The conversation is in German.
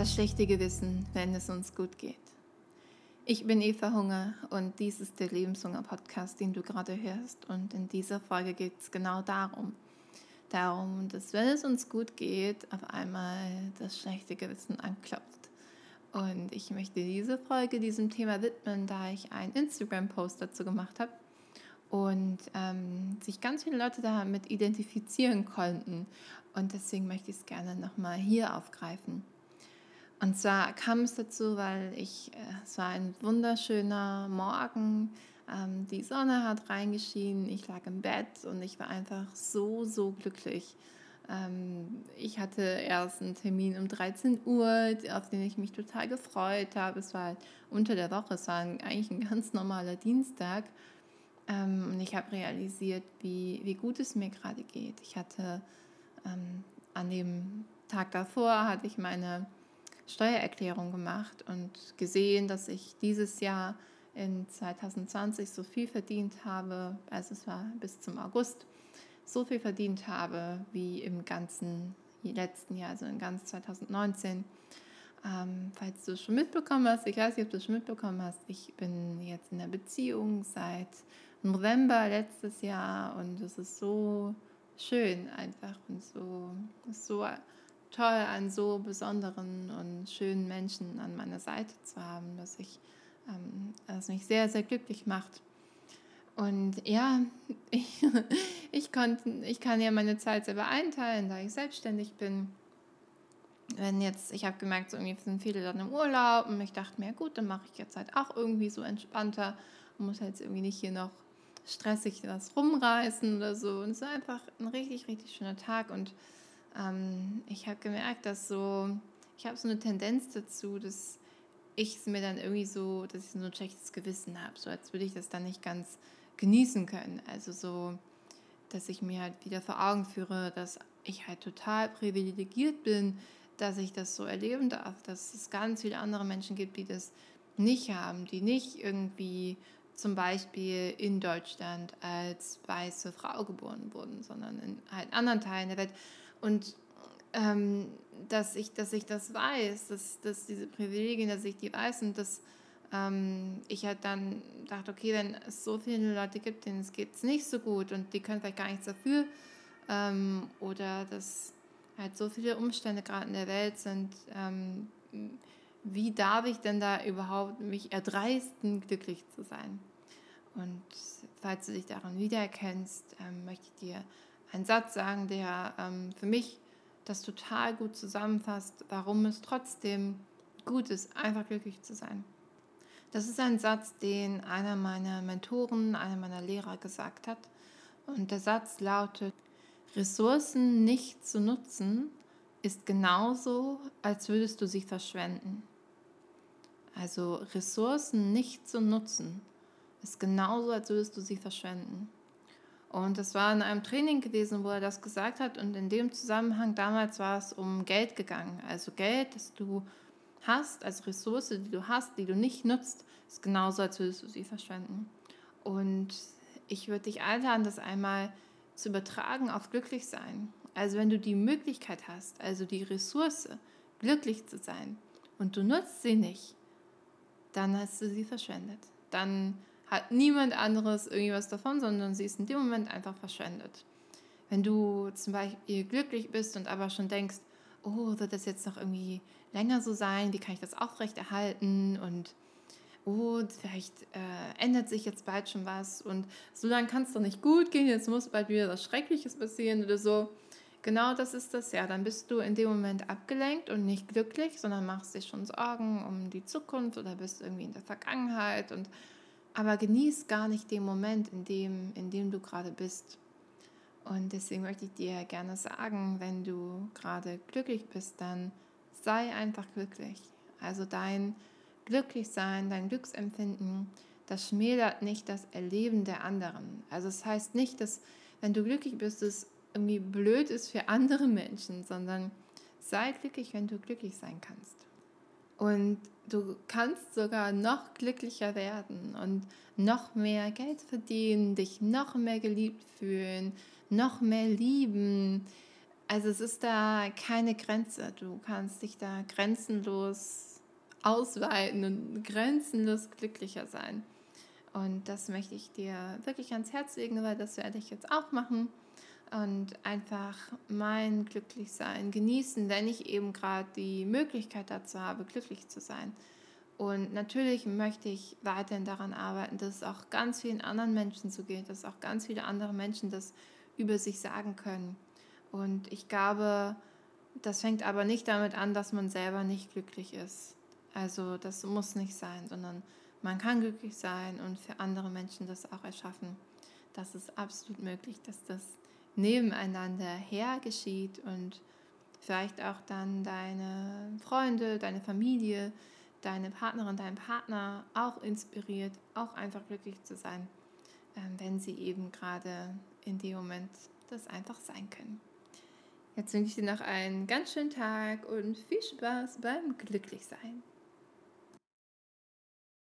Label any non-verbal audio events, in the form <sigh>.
Das schlechte Gewissen, wenn es uns gut geht. Ich bin Eva Hunger und dies ist der Lebenshunger-Podcast, den du gerade hörst. Und in dieser Folge geht es genau darum. Darum, dass wenn es uns gut geht, auf einmal das schlechte Gewissen anklopft. Und ich möchte diese Folge diesem Thema widmen, da ich einen Instagram-Post dazu gemacht habe und ähm, sich ganz viele Leute damit identifizieren konnten. Und deswegen möchte ich es gerne nochmal hier aufgreifen. Und zwar kam es dazu, weil ich, äh, es war ein wunderschöner Morgen, ähm, die Sonne hat reingeschienen, ich lag im Bett und ich war einfach so, so glücklich. Ähm, ich hatte erst einen Termin um 13 Uhr, auf den ich mich total gefreut habe. Es war halt unter der Woche, es war eigentlich ein ganz normaler Dienstag. Ähm, und ich habe realisiert, wie, wie gut es mir gerade geht. Ich hatte ähm, an dem Tag davor, hatte ich meine Steuererklärung gemacht und gesehen, dass ich dieses Jahr in 2020 so viel verdient habe, also es war bis zum August, so viel verdient habe wie im ganzen letzten Jahr, also in ganz 2019. Ähm, falls du es schon mitbekommen hast, ich weiß nicht, ob du es schon mitbekommen hast, ich bin jetzt in der Beziehung seit November letztes Jahr und es ist so schön einfach und so, so toll, einen so besonderen und schönen Menschen an meiner Seite zu haben, dass ich, ähm, das mich sehr, sehr glücklich macht. Und ja, <laughs> ich, ich, konnte, ich kann ja meine Zeit selber einteilen, da ich selbstständig bin. Wenn jetzt, ich habe gemerkt, so irgendwie sind viele dann im Urlaub und ich dachte mir, gut, dann mache ich jetzt halt auch irgendwie so entspannter und muss jetzt irgendwie nicht hier noch stressig was rumreißen oder so. Und es war einfach ein richtig, richtig schöner Tag und ähm, ich habe gemerkt, dass so, ich habe so eine Tendenz dazu, dass ich es mir dann irgendwie so, dass ich so ein schlechtes Gewissen habe, so als würde ich das dann nicht ganz genießen können. Also so, dass ich mir halt wieder vor Augen führe, dass ich halt total privilegiert bin, dass ich das so erleben darf, dass es ganz viele andere Menschen gibt, die das nicht haben, die nicht irgendwie zum Beispiel in Deutschland als weiße Frau geboren wurden, sondern in halt anderen Teilen der Welt. Und ähm, dass, ich, dass ich das weiß, dass, dass diese Privilegien, dass ich die weiß und dass ähm, ich halt dann dachte, okay, wenn es so viele Leute gibt, denen es geht nicht so gut und die können vielleicht gar nichts dafür ähm, oder dass halt so viele Umstände gerade in der Welt sind, ähm, wie darf ich denn da überhaupt mich erdreisten, glücklich zu sein? Und falls du dich daran wiedererkennst, ähm, möchte ich dir einen Satz sagen, der ähm, für mich das total gut zusammenfasst, warum es trotzdem gut ist, einfach glücklich zu sein. Das ist ein Satz, den einer meiner Mentoren, einer meiner Lehrer gesagt hat. Und der Satz lautet, Ressourcen nicht zu nutzen ist genauso, als würdest du sie verschwenden. Also Ressourcen nicht zu nutzen ist genauso, als würdest du sie verschwenden. Und das war in einem Training gewesen, wo er das gesagt hat. Und in dem Zusammenhang damals war es um Geld gegangen. Also Geld, das du hast, als Ressource, die du hast, die du nicht nutzt, ist genauso, als würdest du sie verschwenden. Und ich würde dich einladen, das einmal zu übertragen auf glücklich sein. Also wenn du die Möglichkeit hast, also die Ressource, glücklich zu sein und du nutzt sie nicht, dann hast du sie verschwendet. Dann hat niemand anderes irgendwas davon, sondern sie ist in dem Moment einfach verschwendet. Wenn du zum Beispiel glücklich bist und aber schon denkst, oh, wird das jetzt noch irgendwie länger so sein? Wie kann ich das aufrechterhalten? Und oh, vielleicht äh, ändert sich jetzt bald schon was und so lange kann es doch nicht gut gehen, jetzt muss bald wieder was Schreckliches passieren oder so. Genau das ist das ja. Dann bist du in dem Moment abgelenkt und nicht glücklich, sondern machst dir schon Sorgen um die Zukunft oder bist irgendwie in der Vergangenheit und aber genieß gar nicht den Moment, in dem, in dem du gerade bist. Und deswegen möchte ich dir gerne sagen, wenn du gerade glücklich bist, dann sei einfach glücklich. Also dein Glücklichsein, dein Glücksempfinden, das schmälert nicht das Erleben der anderen. Also es das heißt nicht, dass wenn du glücklich bist, es irgendwie blöd ist für andere Menschen, sondern sei glücklich, wenn du glücklich sein kannst. Und du kannst sogar noch glücklicher werden und noch mehr Geld verdienen, dich noch mehr geliebt fühlen, noch mehr lieben, Also es ist da keine Grenze. Du kannst dich da grenzenlos ausweiten und grenzenlos glücklicher sein. Und das möchte ich dir wirklich ans Herz legen, weil das werde ich jetzt auch machen. Und einfach mein Glücklichsein genießen, wenn ich eben gerade die Möglichkeit dazu habe, glücklich zu sein. Und natürlich möchte ich weiterhin daran arbeiten, dass es auch ganz vielen anderen Menschen so geht, dass auch ganz viele andere Menschen das über sich sagen können. Und ich glaube, das fängt aber nicht damit an, dass man selber nicht glücklich ist. Also das muss nicht sein, sondern man kann glücklich sein und für andere Menschen das auch erschaffen. Das ist absolut möglich, dass das nebeneinander her geschieht und vielleicht auch dann deine Freunde, deine Familie, deine Partnerin, dein Partner auch inspiriert, auch einfach glücklich zu sein, ähm, wenn sie eben gerade in dem Moment das einfach sein können. Jetzt wünsche ich dir noch einen ganz schönen Tag und viel Spaß beim Glücklichsein.